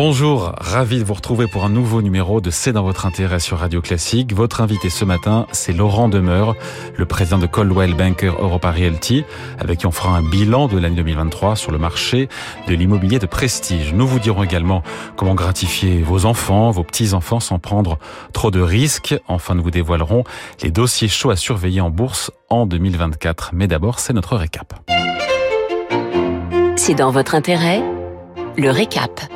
Bonjour, ravi de vous retrouver pour un nouveau numéro de C'est dans votre intérêt sur Radio Classique. Votre invité ce matin, c'est Laurent Demeur, le président de Coldwell Banker Europa Realty, avec qui on fera un bilan de l'année 2023 sur le marché de l'immobilier de prestige. Nous vous dirons également comment gratifier vos enfants, vos petits-enfants sans prendre trop de risques. Enfin, nous vous dévoilerons les dossiers chauds à surveiller en bourse en 2024. Mais d'abord, c'est notre récap. C'est dans votre intérêt, le récap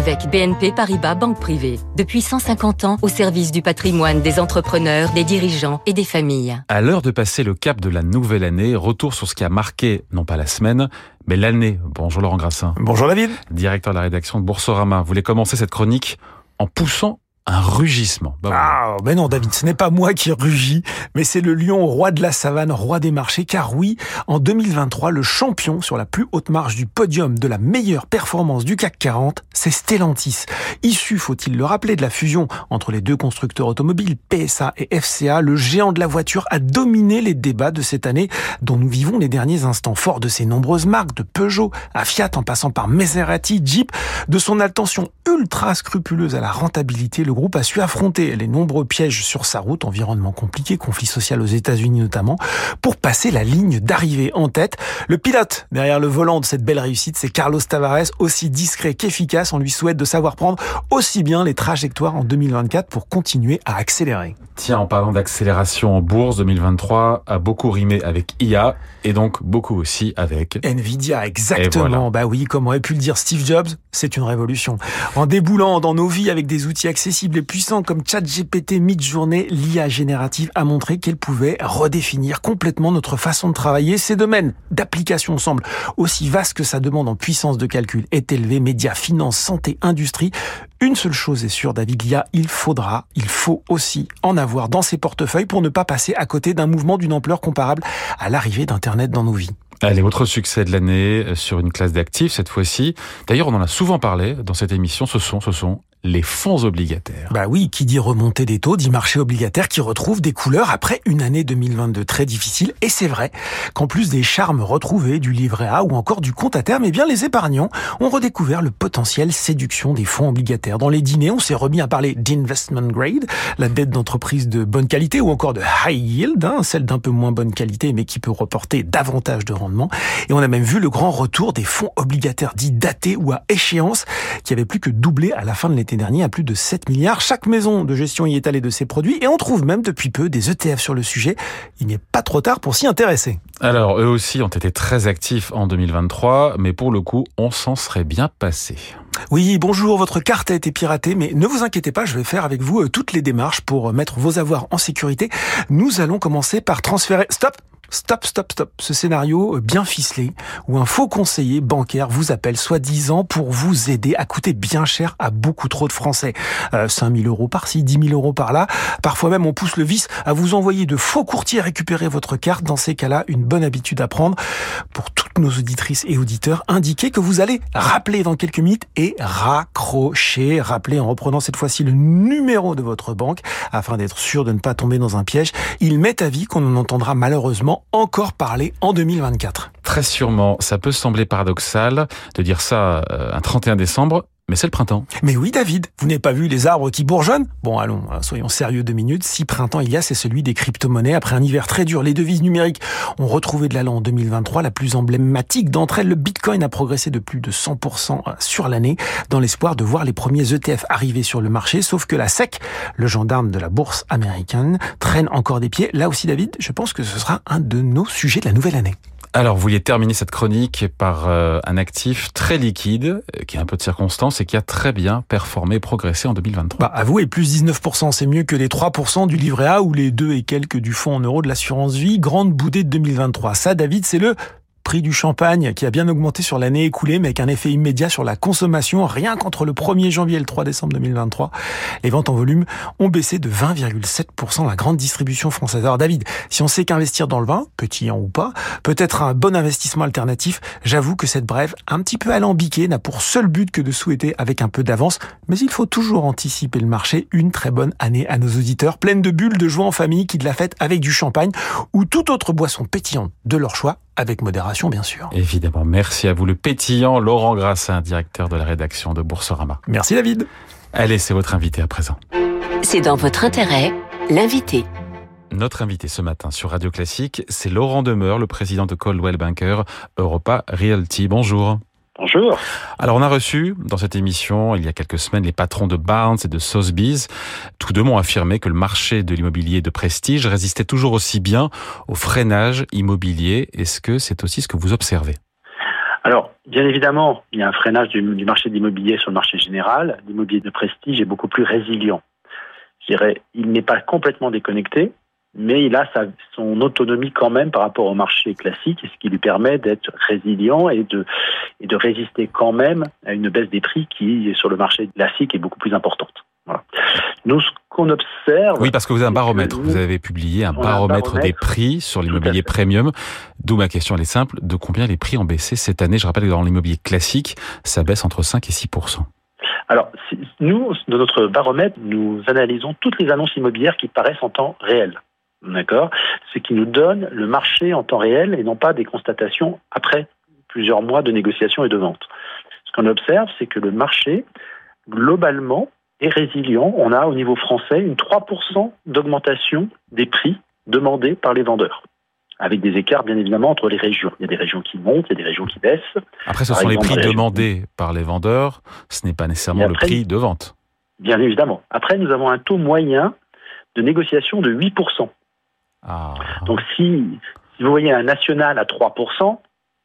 avec BNP Paribas Banque Privée. Depuis 150 ans, au service du patrimoine des entrepreneurs, des dirigeants et des familles. À l'heure de passer le cap de la nouvelle année, retour sur ce qui a marqué, non pas la semaine, mais l'année. Bonjour Laurent Grassin. Bonjour David. Directeur de la rédaction de Boursorama. Vous voulez commencer cette chronique en poussant un rugissement. Bah ah, mais non, David, ce n'est pas moi qui rugis, mais c'est le lion roi de la savane, roi des marchés, car oui, en 2023, le champion sur la plus haute marge du podium de la meilleure performance du CAC 40, c'est Stellantis. Issu, faut-il le rappeler, de la fusion entre les deux constructeurs automobiles, PSA et FCA, le géant de la voiture a dominé les débats de cette année dont nous vivons les derniers instants. Fort de ses nombreuses marques, de Peugeot à Fiat en passant par Maserati, Jeep, de son attention ultra scrupuleuse à la rentabilité, le groupe a su affronter les nombreux pièges sur sa route, environnement compliqué, conflit social aux États-Unis notamment, pour passer la ligne d'arrivée en tête. Le pilote derrière le volant de cette belle réussite, c'est Carlos Tavares, aussi discret qu'efficace. On lui souhaite de savoir prendre aussi bien les trajectoires en 2024 pour continuer à accélérer. Tiens, en parlant d'accélération en bourse, 2023 a beaucoup rimé avec IA et donc beaucoup aussi avec Nvidia, exactement. Bah oui, comme aurait pu le dire Steve Jobs, c'est une révolution. En déboulant dans nos vies avec des outils accessibles et puissants comme ChatGPT mid-journée, l'IA générative a montré qu'elle pouvait redéfinir complètement notre façon de travailler. Ces domaines d'application semblent aussi vastes que sa demande en puissance de calcul est élevée. Médias, finances, santé, industrie. Une seule chose est sûre, David, l'IA, il faudra, il faut aussi en avoir dans ses portefeuilles pour ne pas passer à côté d'un mouvement d'une ampleur comparable à l'arrivée d'Internet dans nos vies. Allez, votre succès de l'année euh, sur une classe d'actifs cette fois-ci. D'ailleurs, on en a souvent parlé dans cette émission. Ce sont, ce sont les fonds obligataires. Bah oui, qui dit remontée des taux, dit marché obligataire qui retrouve des couleurs après une année 2022 très difficile. Et c'est vrai qu'en plus des charmes retrouvés du livret A ou encore du compte à terme, eh bien les épargnants ont redécouvert le potentiel séduction des fonds obligataires. Dans les dîners, on s'est remis à parler d'investment grade, la dette d'entreprise de bonne qualité ou encore de high yield, hein, celle d'un peu moins bonne qualité mais qui peut reporter davantage de rendement. Et on a même vu le grand retour des fonds obligataires dits datés ou à échéance qui avaient plus que doublé à la fin de l'été dernier à plus de 7 milliards. Chaque maison de gestion y est allée de ses produits et on trouve même depuis peu des ETF sur le sujet. Il n'est pas trop tard pour s'y intéresser. Alors, eux aussi ont été très actifs en 2023, mais pour le coup, on s'en serait bien passé. Oui, bonjour, votre carte a été piratée, mais ne vous inquiétez pas, je vais faire avec vous euh, toutes les démarches pour mettre vos avoirs en sécurité. Nous allons commencer par transférer... Stop Stop, stop, stop. Ce scénario euh, bien ficelé où un faux conseiller bancaire vous appelle soi-disant pour vous aider à coûter bien cher à beaucoup trop de Français. Euh, 5000 euros par-ci, 10 000 euros par-là. Parfois même on pousse le vice à vous envoyer de faux courtiers récupérer votre carte. Dans ces cas-là, une bonne habitude à prendre pour toutes nos auditrices et auditeurs, indiquer que vous allez rappeler dans quelques minutes et raccrocher. Rappeler en reprenant cette fois-ci le numéro de votre banque afin d'être sûr de ne pas tomber dans un piège. Il m'est avis qu'on en entendra malheureusement encore parler en 2024. Très sûrement, ça peut sembler paradoxal de dire ça euh, un 31 décembre, mais c'est le printemps. Mais oui, David, vous n'avez pas vu les arbres qui bourgeonnent? Bon, allons, hein, soyons sérieux deux minutes. Si printemps il y a, c'est celui des crypto-monnaies. Après un hiver très dur, les devises numériques ont retrouvé de l'allant en 2023. La plus emblématique d'entre elles, le Bitcoin a progressé de plus de 100% sur l'année, dans l'espoir de voir les premiers ETF arriver sur le marché. Sauf que la SEC, le gendarme de la bourse américaine, traîne encore des pieds. Là aussi, David, je pense que ce sera un de nos sujets de la nouvelle année. Alors, vous vouliez terminer cette chronique par euh, un actif très liquide, euh, qui a un peu de circonstance et qui a très bien performé progressé en 2023. Bah, avouez, plus 19%, c'est mieux que les 3% du livret A ou les 2 et quelques du fonds en euros de l'assurance vie. Grande boudée de 2023. Ça, David, c'est le prix du champagne qui a bien augmenté sur l'année écoulée, mais avec un effet immédiat sur la consommation. Rien qu'entre le 1er janvier et le 3 décembre 2023, les ventes en volume ont baissé de 20,7%. La grande distribution française. Alors David, si on sait qu'investir dans le vin, pétillant ou pas, peut être un bon investissement alternatif, j'avoue que cette brève, un petit peu alambiquée, n'a pour seul but que de souhaiter avec un peu d'avance. Mais il faut toujours anticiper le marché. Une très bonne année à nos auditeurs, pleine de bulles de joie en famille qui de la fête avec du champagne ou toute autre boisson pétillante de leur choix avec modération bien sûr. Évidemment, merci à vous le pétillant Laurent Grassin, directeur de la rédaction de Boursorama. Merci David. Allez, c'est votre invité à présent. C'est dans votre intérêt, l'invité. Notre invité ce matin sur Radio Classique, c'est Laurent Demeur, le président de Coldwell Banker Europa Realty. Bonjour. Bonjour. Alors on a reçu dans cette émission il y a quelques semaines les patrons de Barnes et de Sotheby's. Tous deux m'ont affirmé que le marché de l'immobilier de prestige résistait toujours aussi bien au freinage immobilier. Est-ce que c'est aussi ce que vous observez? Alors, bien évidemment, il y a un freinage du, du marché de l'immobilier sur le marché général. L'immobilier de prestige est beaucoup plus résilient. Je dirais, il n'est pas complètement déconnecté, mais il a sa, son autonomie quand même par rapport au marché classique, ce qui lui permet d'être résilient et de, et de résister quand même à une baisse des prix qui, sur le marché classique, est beaucoup plus importante. Voilà. Nous, ce qu'on observe... Oui, parce que vous avez un baromètre. Nous, vous avez publié un baromètre, un baromètre, des prix sur l'immobilier premium. D'où ma question, elle est simple. De combien les prix ont baissé cette année? Je rappelle que dans l'immobilier classique, ça baisse entre 5 et 6 alors, nous, dans notre baromètre, nous analysons toutes les annonces immobilières qui paraissent en temps réel. D'accord Ce qui nous donne le marché en temps réel et non pas des constatations après plusieurs mois de négociations et de ventes. Ce qu'on observe, c'est que le marché, globalement, est résilient. On a au niveau français une 3% d'augmentation des prix demandés par les vendeurs. Avec des écarts, bien évidemment, entre les régions. Il y a des régions qui montent, il y a des régions qui baissent. Après, ce par sont exemple, les prix demandés par les vendeurs, ce n'est pas nécessairement après, le prix de vente. Bien évidemment. Après, nous avons un taux moyen de négociation de 8%. Ah. Donc si, si, vous voyez un national à 3%,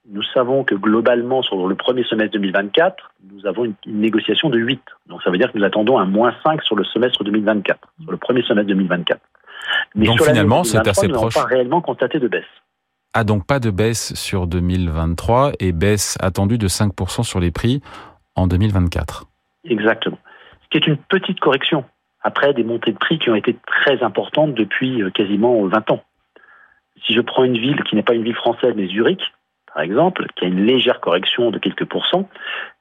nous savons que globalement, sur le premier semestre 2024, nous avons une, une, négociation de 8. Donc ça veut dire que nous attendons un moins 5 sur le semestre 2024, sur le premier semestre 2024. Mais donc finalement, c'est assez nous proche. pas réellement constaté de baisse. Ah donc pas de baisse sur 2023 et baisse attendue de 5% sur les prix en 2024. Exactement. Ce qui est une petite correction après des montées de prix qui ont été très importantes depuis quasiment 20 ans. Si je prends une ville qui n'est pas une ville française, mais Zurich, par exemple, qui a une légère correction de quelques pourcents,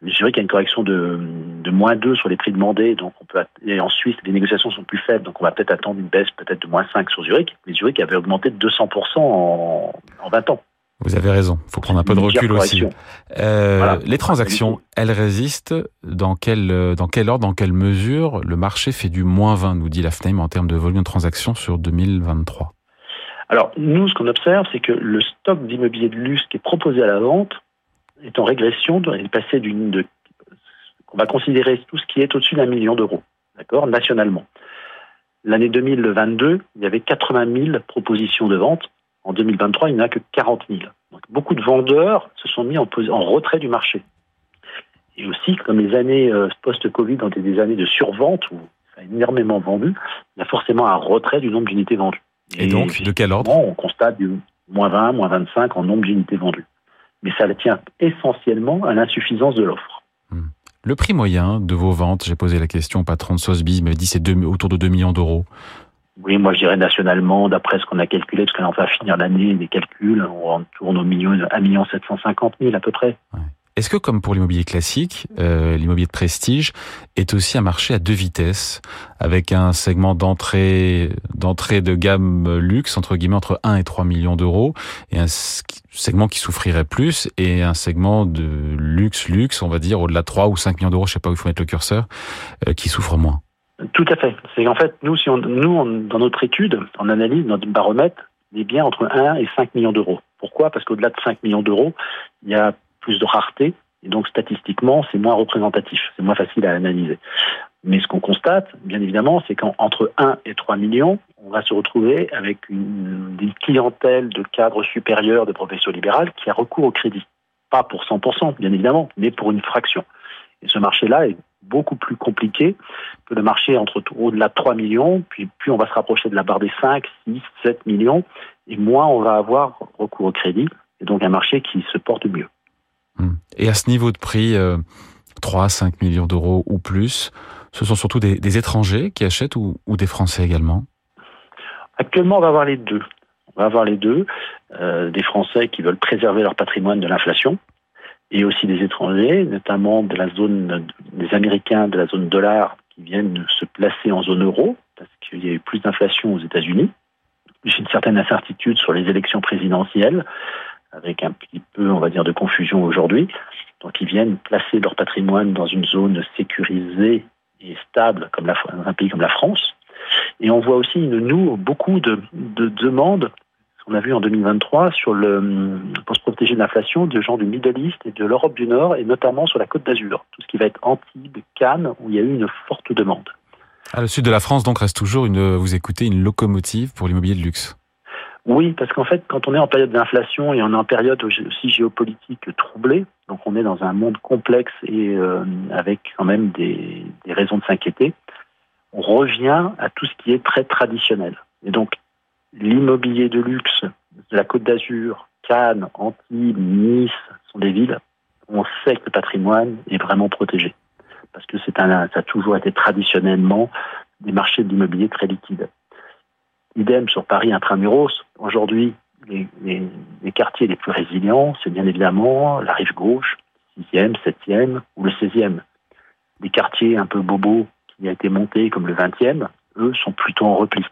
Zurich a une correction de, de moins 2 sur les prix demandés, donc on peut, et en Suisse, les négociations sont plus faibles, donc on va peut-être attendre une baisse peut-être de moins 5 sur Zurich, mais Zurich avait augmenté de 200% en, en 20 ans. Vous avez raison. Il faut prendre un peu de recul aussi. Euh, voilà. Les transactions, elles résistent dans quel, dans quel ordre, dans quelle mesure le marché fait du moins 20, nous dit la FNAIM, en termes de volume de transactions sur 2023 Alors, nous, ce qu'on observe, c'est que le stock d'immobilier de luxe qui est proposé à la vente est en régression, est passé d'une... De, on va considérer tout ce qui est au-dessus d'un million d'euros, d'accord, nationalement. L'année 2022, il y avait 80 000 propositions de vente en 2023, il n'y en a que 40 000. Donc, beaucoup de vendeurs se sont mis en, en, retrait du marché. Et aussi, comme les années euh, post-Covid ont été des années de survente, où ça a énormément vendu, il y a forcément un retrait du nombre d'unités vendues. Et, Et donc, de quel ordre? On constate du moins 20, moins 25 en nombre d'unités vendues. Mais ça tient essentiellement à l'insuffisance de l'offre. Hmm. Le prix moyen de vos ventes, j'ai posé la question au patron de Sotheby's, il m'avait dit c'est autour de 2 millions d'euros. Oui, moi je dirais nationalement, d'après ce qu'on a calculé, parce qu'on va finir l'année, des calculs, on tourne au million, 1 million 750 000 à peu près. Est-ce que, comme pour l'immobilier classique, euh, l'immobilier de prestige est aussi un marché à deux vitesses, avec un segment d'entrée d'entrée de gamme luxe, entre guillemets, entre 1 et 3 millions d'euros, et un segment qui souffrirait plus, et un segment de luxe-luxe, on va dire, au-delà de 3 ou 5 millions d'euros, je sais pas où il faut mettre le curseur, euh, qui souffre moins tout à fait. C'est en fait, nous, on, nous on, dans notre étude, en analyse, notre baromètre, il est bien entre 1 et 5 millions d'euros. Pourquoi? Parce qu'au-delà de 5 millions d'euros, il y a plus de rareté, et donc statistiquement, c'est moins représentatif, c'est moins facile à analyser. Mais ce qu'on constate, bien évidemment, c'est qu'entre 1 et 3 millions, on va se retrouver avec une, une clientèle de cadres supérieurs de profession libérale qui a recours au crédit. Pas pour 100%, bien évidemment, mais pour une fraction. Et ce marché-là est beaucoup plus compliqué que le marché entre au-delà de 3 millions, puis plus on va se rapprocher de la barre des 5, 6, 7 millions, et moins on va avoir recours au crédit. et donc un marché qui se porte mieux. Hmm. Et à ce niveau de prix, 3 5 millions d'euros ou plus, ce sont surtout des, étrangers qui achètent ou, des Français également? Actuellement, on va avoir les deux. On va avoir les deux. Euh, des Français qui veulent préserver leur patrimoine de l'inflation et aussi des étrangers, notamment de la zone des Américains de la zone dollar qui viennent se placer en zone euro parce qu'il y a eu plus d'inflation aux États-Unis. J'ai une certaine incertitude sur les élections présidentielles, avec un petit peu, on va dire, de confusion aujourd'hui. Donc, ils viennent placer leur patrimoine dans une zone sécurisée et stable, comme un pays comme la France. Et on voit aussi, nous, beaucoup de demandes qu'on a vu en 2023 sur le, pour se protéger de l'inflation de gens du Middle East et de l'Europe du Nord, et notamment sur la Côte d'Azur, tout ce qui va être Antibes, Cannes, où il y a eu une forte demande. Ah, le sud de la France, donc, reste toujours, une, vous écoutez, une locomotive pour l'immobilier de luxe oui, parce qu'en fait, quand on est en période d'inflation et on est en période aussi géopolitique troublée, donc on est dans un monde complexe et euh, avec quand même des, des raisons de s'inquiéter, on revient à tout ce qui est très traditionnel. Et donc, l'immobilier de luxe la Côte d'Azur, Cannes, Antibes, Nice sont des villes où on sait que le patrimoine est vraiment protégé. Parce que c'est un, ça a toujours été traditionnellement des marchés de l'immobilier très liquides. Idem sur Paris intramuros. Aujourd'hui, les, quartiers les plus résilients, c'est bien évidemment la rive gauche, 6e, 7e ou le 16e. Les quartiers un peu bobos qui a été monté comme le 20e, eux, sont plutôt en repli.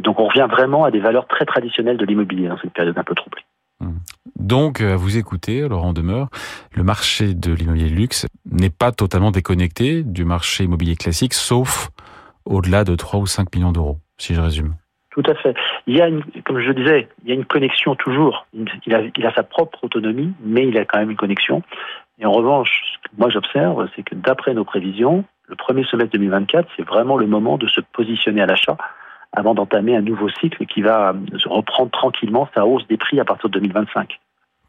Et donc on revient vraiment à des valeurs très traditionnelles de l'immobilier dans cette période un peu troublée. Mmh. Donc, à vous écouter, Laurent Demeure, le marché de l'immobilier luxe n'est pas totalement déconnecté du marché immobilier classique, sauf au-delà de 3 ou 5 millions d'euros, si je résume. Tout à fait. Il y a, une, comme je disais, il y a une connexion toujours. Il a, il a sa propre autonomie, mais il a quand même une connexion. Et en revanche, ce que moi j'observe, c'est que d'après nos prévisions, le premier semestre 2024, c'est vraiment le moment de se positionner à l'achat avant d'entamer un nouveau cycle qui va reprendre tranquillement sa hausse des prix à partir de 2025,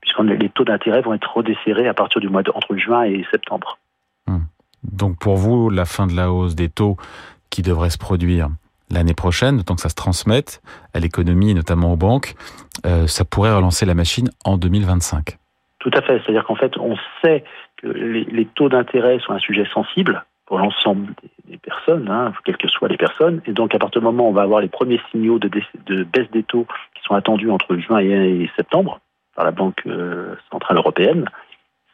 puisque les taux d'intérêt vont être redesserrés à partir du mois de, entre juin et septembre. Hmm. Donc pour vous, la fin de la hausse des taux qui devrait se produire l'année prochaine, tant que ça se transmette à l'économie et notamment aux banques, euh, ça pourrait relancer la machine en 2025. Tout à fait. C'est-à-dire qu'en fait, on sait que les, taux d'intérêt sont un sujet sensible pour l'ensemble des, personnes, hein, quelles que soient les personnes. Et donc, à partir du moment où on va avoir les premiers signaux de, baisse des taux qui sont attendus entre juin et, septembre par la Banque euh, Centrale Européenne,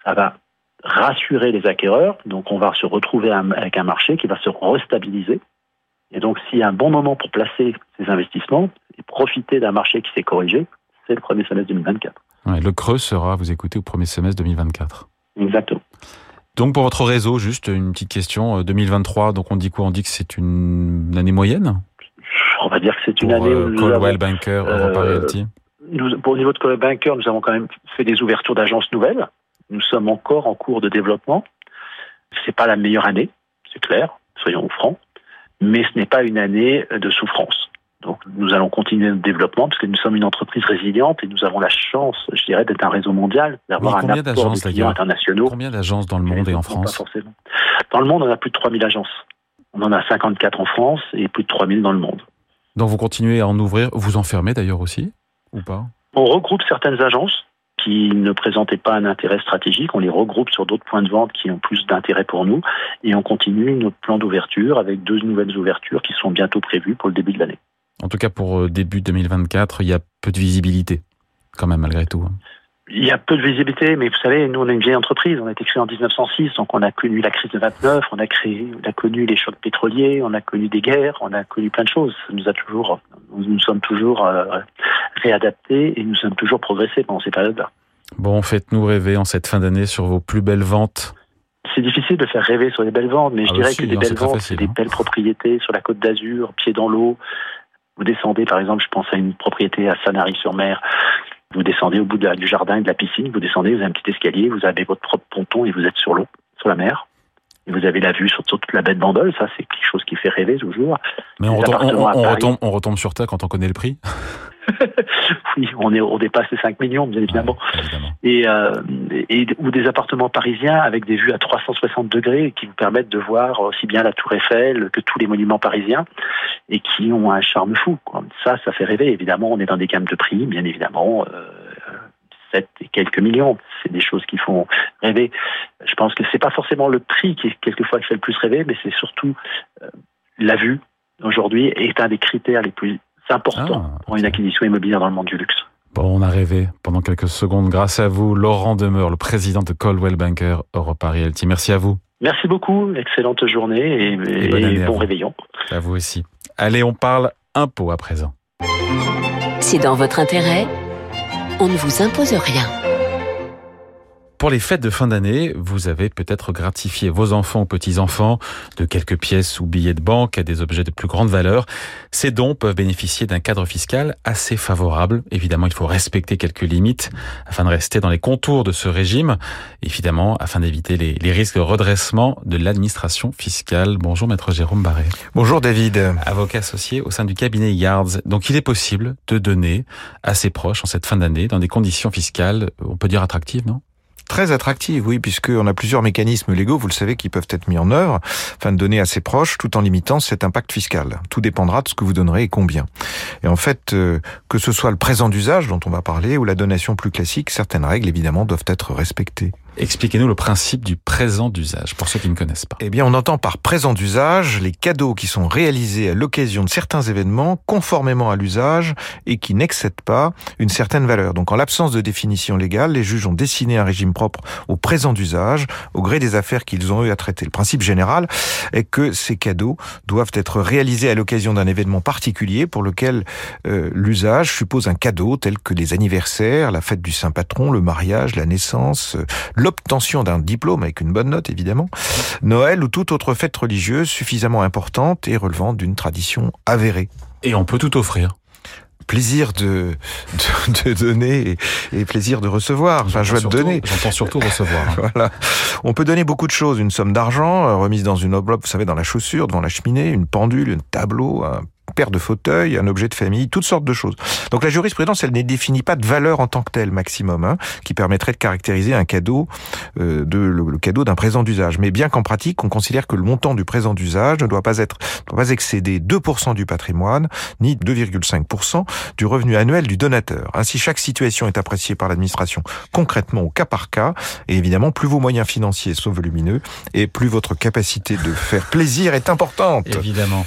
ça va rassurer les acquéreurs. Donc, on va se retrouver avec un marché qui va se restabiliser et donc, s'il y a un bon moment pour placer ces investissements et profiter d'un marché qui s'est corrigé, c'est le premier semestre 2024. le creux sera, vous écoutez, au premier semestre 2024. Exactement. Donc pour votre réseau, juste une petite question, 2023, euh, donc on dit quoi? On dit que c'est une année moyenne? On va dire que c'est une année... Euh, Coldwell Banker, Europa euh, Realty nous, Au niveau de Coldwell Banker, nous avons quand même fait des ouvertures d'agences nouvelles. Nous sommes encore en cours de développement. C'est pas la meilleure année, c'est clair, soyons francs mais ce n'est pas une année de souffrance. Donc nous allons continuer notre développement parce que nous sommes une entreprise résiliente et nous avons la chance, je dirais, d'être un réseau mondial, d'avoir un apport de clients internationaux. Combien d'agences dans le monde et en France forcément. Dans le monde, on a plus de 3000 agences. On en a 54 en France et plus de 3000 dans le monde. Donc vous continuez à en ouvrir, vous en fermez d'ailleurs aussi ou pas? On regroupe certaines agences qui ne présentaient pas un intérêt stratégique. On les regroupe sur d'autres points de vente qui ont plus d'intérêt pour nous et on continue notre plan d'ouverture avec deux nouvelles ouvertures qui sont bientôt prévues pour le début de l'année. En tout cas, pour euh, début 2024, il y a peu de visibilité, quand même, malgré tout. Hein. Il y a peu de visibilité, mais vous savez, nous, on est une vieille entreprise. On a été créé en 1906, donc on a connu la crise de 29, on a, créé, on a connu les chocs pétroliers, on a connu des guerres, on a connu plein de choses. Nous a toujours, nous sommes toujours euh, réadaptés et nous sommes toujours progressés pendant ces périodes-là. Bon, faites-nous rêver en cette fin d'année sur vos plus belles ventes. C'est difficile de faire rêver sur les belles ventes, mais je ah dirais que des belles ventes, c'est des hein. belles propriétés sur la côte d'Azur, pied dans l'eau. Vous descendez, par exemple, je pense à une propriété à Sanary-sur-Mer. Vous descendez au bout du jardin et de la piscine, vous descendez, vous avez un petit escalier, vous avez votre propre ponton et vous êtes sur l'eau, sur la mer. Vous avez la vue sur, toute la baie de Bandol, ça c'est quelque chose qui fait rêver toujours. Mais on, retombe, on retombe sur terre quand on connaît le prix oui, on, est, on dépasse les 5 millions, bien évidemment. et, euh, et, ou des appartements parisiens avec des vues à 360 degrés qui vous permettent de voir aussi bien la Tour Eiffel que tous les monuments parisiens et qui ont un charme fou. Ça, ça fait rêver. Évidemment, on est dans des gammes de prix, bien évidemment. Euh, 7 et quelques millions. C'est des choses qui font rêver. Je pense que c'est pas forcément le prix qui est quelquefois fait le plus rêver, mais c'est surtout euh, la vue aujourd'hui est un des critères les plus importants Ah, pour une acquisition immobilière dans le monde du luxe. Bon, on a rêvé pendant quelques secondes grâce à vous, Laurent Demeure, le président de Coldwell Banker Europa Realty. Merci à vous. Merci beaucoup, excellente journée et, bon vous. réveillon. À vous aussi. Allez, on parle impôts à présent. C'est dans votre intérêt. On ne vous impose rien. Pour les fêtes de fin d'année, vous avez peut-être gratifié vos enfants ou petits-enfants de quelques pièces ou billets de banque à des objets de plus grande valeur. Ces dons peuvent bénéficier d'un cadre fiscal assez favorable. Évidemment, il faut respecter quelques limites afin de rester dans les contours de ce régime. Évidemment, afin d'éviter les, les risques de redressement de l'administration fiscale. Bonjour, maître Jérôme Barré. Bonjour David. Avocat associé au sein du cabinet Yards. Donc, il est possible de donner à ses proches en cette fin d'année dans des conditions fiscales, on peut dire attractives, non? Très attractive, oui, puisqu'on a plusieurs mécanismes légaux, vous le savez, qui peuvent être mis en œuvre afin de donner à ses proches tout en limitant cet impact fiscal. Tout dépendra de ce que vous donnerez et combien. Et en fait, euh, que ce soit le présent d'usage dont on va parler ou la donation plus classique, certaines règles évidemment doivent être respectées. Expliquez-nous le principe du présent d'usage, pour ceux qui ne connaissent pas. Eh bien, on entend par présent d'usage les cadeaux qui sont réalisés à l'occasion de certains événements conformément à l'usage et qui n'excèdent pas une certaine valeur. Donc, en l'absence de définition légale, les juges ont dessiné un régime propre au présent d'usage au gré des affaires qu'ils ont eu à traiter. Le principe général est que ces cadeaux doivent être réalisés à l'occasion d'un événement particulier pour lequel euh, l'usage suppose un cadeau tel que les anniversaires, la fête du Saint-Patron, le mariage, la naissance, euh, l'obtention d'un diplôme avec une bonne note évidemment, Noël ou toute autre fête religieuse suffisamment importante et relevant d'une tradition avérée. Et on peut tout offrir. Plaisir de, de, de donner et, et plaisir de recevoir. Enfin, te Surtout- donner. J'entends surtout recevoir. Voilà. On peut donner beaucoup de choses. Une somme d'argent euh, remise dans une enveloppe, vous savez, dans la chaussure, devant la cheminée, une pendule, un tableau, un paire de fauteuils, un objet de famille, toutes sortes de choses. Donc la jurisprudence, elle ne définit pas de valeur en tant que telle maximum, hein, qui permettrait de caractériser un cadeau, euh, de, le, le cadeau d'un présent d'usage. Mais bien qu'en pratique, on considère que le montant du présent d'usage ne doit pas être, ne doit pas excéder 2% du patrimoine, ni 2,5% du revenu annuel du donateur. Ainsi, chaque situation est appréciée par l'administration concrètement au cas par cas, et évidemment, plus vos moyens financiers sont volumineux, et plus votre capacité de faire plaisir est importante. Évidemment.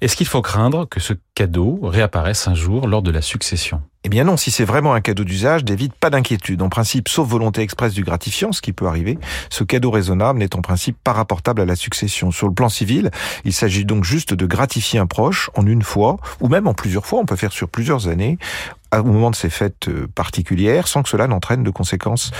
Est-ce qu'il faut craindre que ce cadeau réapparaisse un jour lors de la succession Eh bien non, si c'est vraiment un cadeau d'usage, David, pas d'inquiétude. En principe, sauf volonté expresse du gratifiant, ce qui peut arriver, ce cadeau raisonnable n'est en principe pas rapportable à la succession. Sur le plan civil, il s'agit donc juste de gratifier un proche en une fois, ou même en plusieurs fois, on peut faire sur plusieurs années, au moment de ces fêtes euh, particulières, sans que cela n'entraîne de conséquences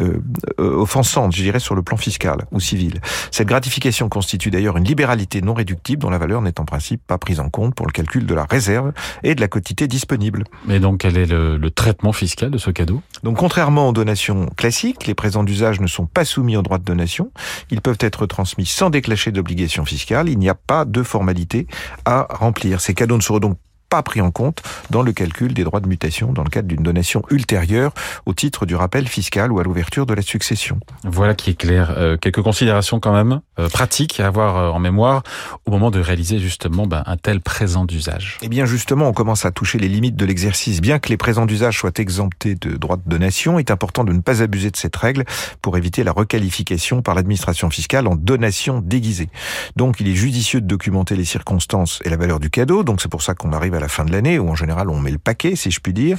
euh, euh, offensantes, je dirais, sur le plan fiscal ou civil. Cette gratification constitue d'ailleurs une libéralité non réductible dont la valeur n'est en principe pas prise en compte pour le calcul de la réserve et de la quotité disponible. Mais donc, quel est le, le traitement fiscal de ce cadeau? Donc contrairement aux donations classiques, les présents d'usage ne sont pas soumis au droit de donation. Ils peuvent être transmis sans déclencher d'obligation fiscale. Il n'y a pas de formalité à remplir. Ces cadeaux ne seront donc pas pris en compte dans le calcul des droits de mutation dans le cadre d'une donation ultérieure au titre du rappel fiscal ou à l'ouverture de la succession. Voilà qui est clair. Euh, quelques considérations quand même euh, pratiques à avoir euh, en mémoire au moment de réaliser justement ben, un tel présent d'usage. Eh bien justement, on commence à toucher les limites de l'exercice. Bien que les présents d'usage soient exemptés de droits de donation, il est important de ne pas abuser de cette règle pour éviter la requalification par l'administration fiscale en donation déguisée. Donc il est judicieux de documenter les circonstances et la valeur du cadeau. Donc c'est pour ça qu'on arrive à la fin de l'année où en général on met le paquet, si je puis dire,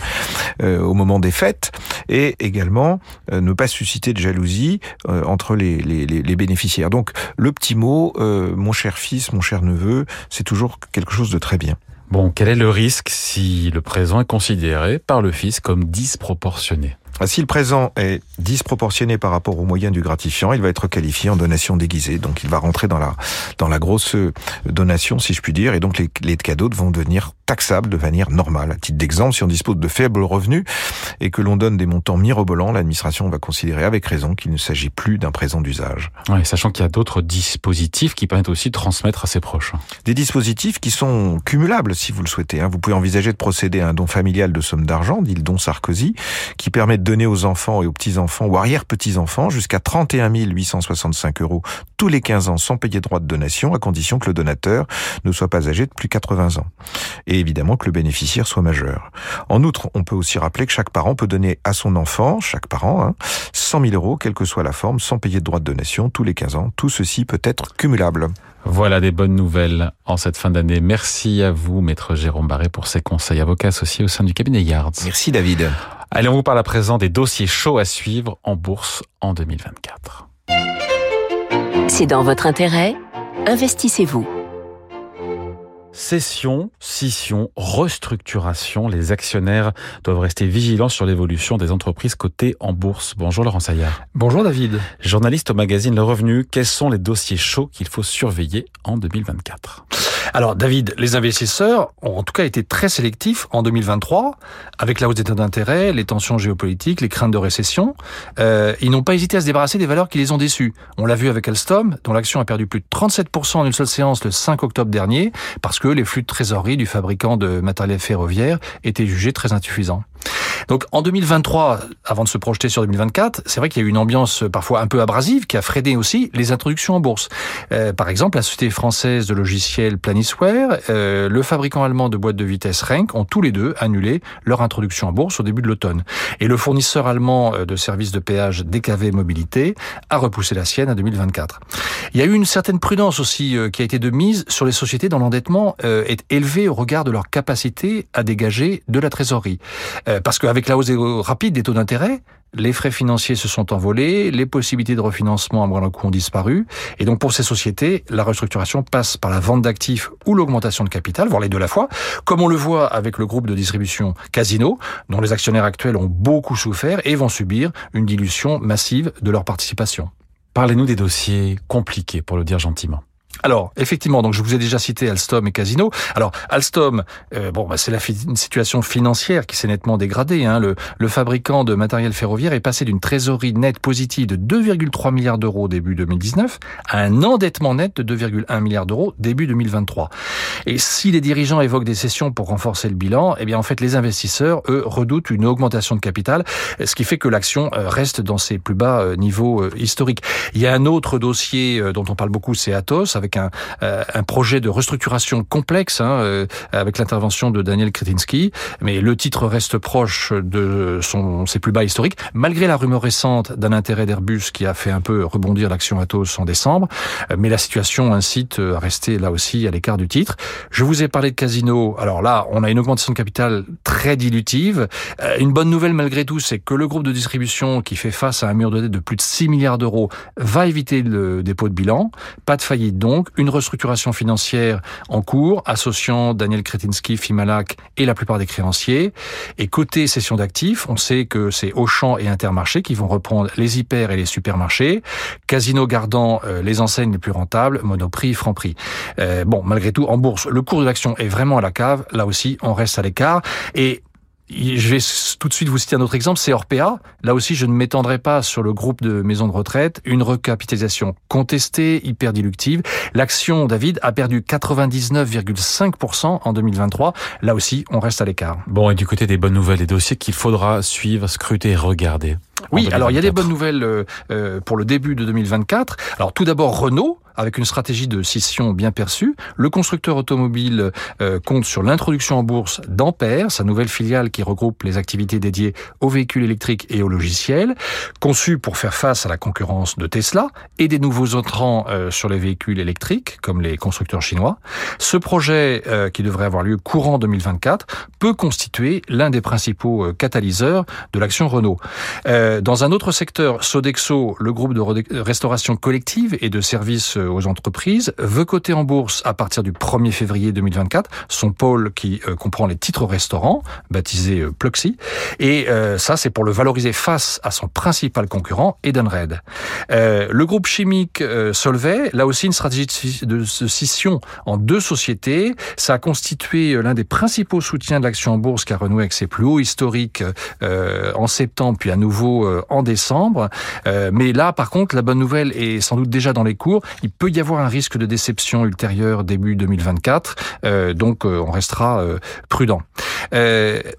euh, au moment des fêtes. Et également euh, ne pas susciter de jalousie euh, entre les, les, les, bénéficiaires. Donc le petit mot, mon cher fils, mon cher neveu, c'est toujours quelque chose de très bien. Bon, quel est le risque si le présent est considéré par le fils comme disproportionné? Si le présent est disproportionné par rapport aux moyens du gratifiant, il va être qualifié en donation déguisée. Donc il va rentrer dans la dans la grosse donation, si je puis dire, et donc les, les cadeaux vont devenir taxables de manière normale. À titre d'exemple, si on dispose de faibles revenus et que l'on donne des montants mirobolants, l'administration va considérer avec raison qu'il ne s'agit plus d'un présent d'usage. Ouais, sachant qu'il y a d'autres dispositifs qui permettent aussi de transmettre à ses proches. Des dispositifs qui sont cumulables, si vous le souhaitez. Vous pouvez envisager de procéder à un don familial de somme d'argent, dit le don Sarkozy, qui permet de donner aux enfants et aux petits-enfants ou arrière-petits-enfants jusqu'à 31 865 euros tous les 15 ans sans payer droit de donation, à condition que le donateur ne soit pas âgé de plus de 80 ans. Et évidemment que le bénéficiaire soit majeur. En outre, on peut aussi rappeler que chaque parent peut donner à son enfant, chaque parent, hein, 100 000 euros, quelle que soit la forme, sans payer de droit de donation tous les 15 ans. Tout ceci peut être cumulable. Voilà des bonnes nouvelles en cette fin d'année. Merci à vous, maître Jérôme Barré, pour ces conseils avocat associé au sein du cabinet Yards. Merci David. Allez, on vous parle à présent des dossiers chauds à suivre en bourse en 2024. C'est dans votre intérêt. Investissez-vous. Cession, scission, restructuration, les actionnaires doivent rester vigilants sur l'évolution des entreprises cotées en bourse. Bonjour Laurent Saillard. Bonjour David. Journaliste au magazine Le Revenu, quels sont les dossiers chauds qu'il faut surveiller en 2024 alors David, les investisseurs ont en tout cas été très sélectifs en 2023, avec la hausse des taux d'intérêt, les tensions géopolitiques, les craintes de récession. Euh, ils n'ont pas hésité à se débarrasser des valeurs qui les ont déçus. On l'a vu avec Alstom, dont l'action a perdu plus de 37% en une seule séance le 5 octobre dernier, parce que les flux de trésorerie du fabricant de matériel ferroviaire étaient jugés très insuffisants. Donc en 2023, avant de se projeter sur 2024, c'est vrai qu'il y a eu une ambiance parfois un peu abrasive qui a freiné aussi les introductions en bourse. Euh, par exemple, la société française de logiciels Planisware, euh, le fabricant allemand de boîtes de vitesse Renk ont tous les deux annulé leur introduction en bourse au début de l'automne. Et le fournisseur allemand euh, de services de péage DKV Mobilité a repoussé la sienne à 2024. Il y a eu une certaine prudence aussi euh, qui a été de mise sur les sociétés dont l'endettement euh, est élevé au regard de leur capacité à dégager de la trésorerie. Parce qu'avec la hausse rapide des taux d'intérêt, les frais financiers se sont envolés, les possibilités de refinancement à moindre coût ont disparu, et donc pour ces sociétés, la restructuration passe par la vente d'actifs ou l'augmentation de capital, voire les deux à la fois, comme on le voit avec le groupe de distribution Casino, dont les actionnaires actuels ont beaucoup souffert et vont subir une dilution massive de leur participation. Parlez-nous des dossiers compliqués, pour le dire gentiment. Alors, effectivement, donc je vous ai déjà cité Alstom et Casino. Alors, Alstom, euh, bon, bah, c'est la situation financière qui s'est nettement dégradée. Hein. Le, le, fabricant de matériel ferroviaire est passé d'une trésorerie nette positive de 2,3 milliards d'euros début 2019 à un endettement net de 2,1 milliards d'euros début 2023. Et si les dirigeants évoquent des cessions pour renforcer le bilan, eh bien, en fait, les investisseurs, eux, redoutent une augmentation de capital, ce qui fait que l'action euh, reste dans ses plus bas euh, niveaux historiques. Il y a un autre dossier dont on parle beaucoup, c'est Atos, avec un, euh, un projet de restructuration complexe, hein, euh, avec l'intervention de Daniel Kretinsky. Mais le titre reste proche de son, ses plus bas historiques, malgré la rumeur récente d'un intérêt d'Airbus qui a fait un peu rebondir l'action Atos en décembre. Euh, mais la situation incite à rester là aussi à l'écart du titre. Je vous ai parlé de Casino. Alors là, on a une augmentation de capital très dilutive. Une bonne nouvelle malgré tout, c'est que le groupe de distribution qui fait face à un mur de dette de plus de 6 milliards d'euros va éviter le dépôt de bilan. Pas de faillite donc donc une restructuration financière en cours, associant Daniel Kretinsky, Fimalac et la plupart des créanciers. Et côté cession d'actifs, on sait que c'est Auchan et Intermarché qui vont reprendre les hyper et les supermarchés, Casino gardant euh, les enseignes les plus rentables, Monoprix, Franprix. Euh, bon, malgré tout, en bourse, le cours de l'action est vraiment à la cave. Là aussi, on reste à l'écart. Et je vais tout de suite vous citer un autre exemple, c'est Orpea. Là aussi, je ne m'étendrai pas sur le groupe de maisons de retraite. Une recapitalisation contestée, hyper diluctive. L'action, David, a perdu 99,5% en 2023. Là aussi, on reste à l'écart. Bon, et du côté des bonnes nouvelles, des dossiers qu'il faudra suivre, scruter et regarder. Oui, alors il y a des bonnes nouvelles euh, euh, pour le début de 2024. Alors tout d'abord Renault avec une stratégie de scission bien perçue. Le constructeur automobile euh, compte sur l'introduction en bourse d'Ampère, sa nouvelle filiale qui regroupe les activités dédiées aux véhicules électriques et aux logiciels, conçue pour faire face à la concurrence de Tesla et des nouveaux entrants sur les véhicules électriques, comme les constructeurs chinois. Ce projet, qui devrait avoir lieu courant 2024, peut constituer l'un des principaux catalyseurs de l'action Renault. Euh, dans un autre secteur, Sodexo, le groupe de restauration collective et de services euh, aux entreprises, veut coter en bourse à partir du 1er février 2024 son pôle qui euh, comprend les titres restaurants, baptisé Pluxy. Et ça, c'est pour le valoriser face à son principal concurrent, Edenred. le groupe chimique Solvay, là aussi une stratégie de scission en deux sociétés. Ça a constitué l'un des principaux soutiens de l'action en bourse qui a renoué avec ses plus hauts historiques en septembre, puis à nouveau en décembre. mais là, par contre, la bonne nouvelle est sans doute déjà dans les cours. Il peut y avoir un risque de déception ultérieure début 2024. donc, on restera prudent.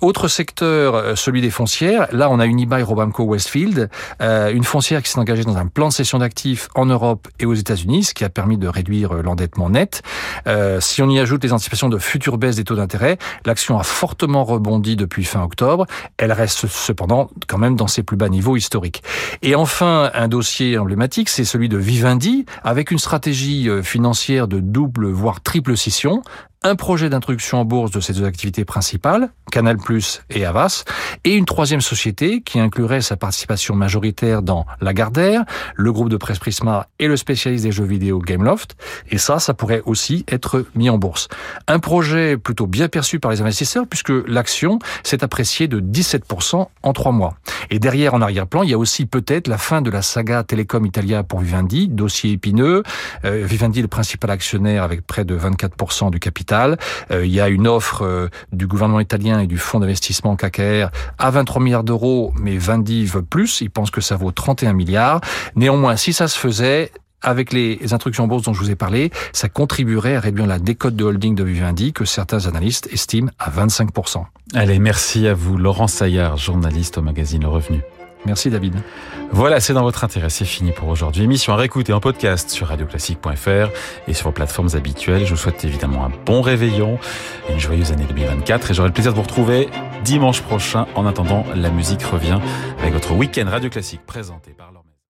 Autre secteur, celui des foncières. Là, on a Unibail Robamco Westfield, une foncière qui s'est engagée dans un plan de cession d'actifs en Europe et aux États-Unis, ce qui a permis de réduire l'endettement net. Euh, si on y ajoute les anticipations de futures baisses des taux d'intérêt, l'action a fortement rebondi depuis fin octobre. Elle reste cependant quand même dans ses plus bas niveaux historiques. Et enfin, un dossier emblématique, c'est celui de Vivendi, avec une stratégie euh, financière de double voire triple scission, un projet d'introduction en bourse de ses deux activités principales, Canal et Avas, et une troisième société qui inclurait sa participation majoritaire dans Lagardère, le groupe de presse Prisma et le spécialiste des jeux vidéo Gameloft. Et ça, ça pourrait aussi être mis en bourse. Un projet plutôt bien perçu par les investisseurs puisque l'action s'est appréciée de 17% en trois mois. Et derrière, en arrière-plan, il y a aussi peut-être la fin de la saga Telecom Italia pour Vivendi, dossier épineux. Euh, Vivendi, le principal actionnaire avec près de 24% du capital euh, il y a une offre euh, du gouvernement italien et du fonds d'investissement KKR à 23 milliards d'euros, mais Vindy veut plus. Il pense que ça vaut 31 milliards. Néanmoins, si ça se faisait, avec les instructions bourse dont je vous ai parlé, ça contribuerait à réduire la décote de holding de Vivendi que certains analystes estiment à 25%. Allez, merci à vous, Laurent Saillard, journaliste au magazine Le Revenu. Merci David. Voilà, c'est dans votre intérêt, c'est fini pour aujourd'hui. Émission à réécouter en podcast sur radioclassique.fr et sur vos plateformes habituelles. Je vous souhaite évidemment un bon réveillon et une joyeuse année 2024 et j'aurai le plaisir de vous retrouver dimanche prochain. En attendant, la musique revient avec votre week-end Radio Classique présenté par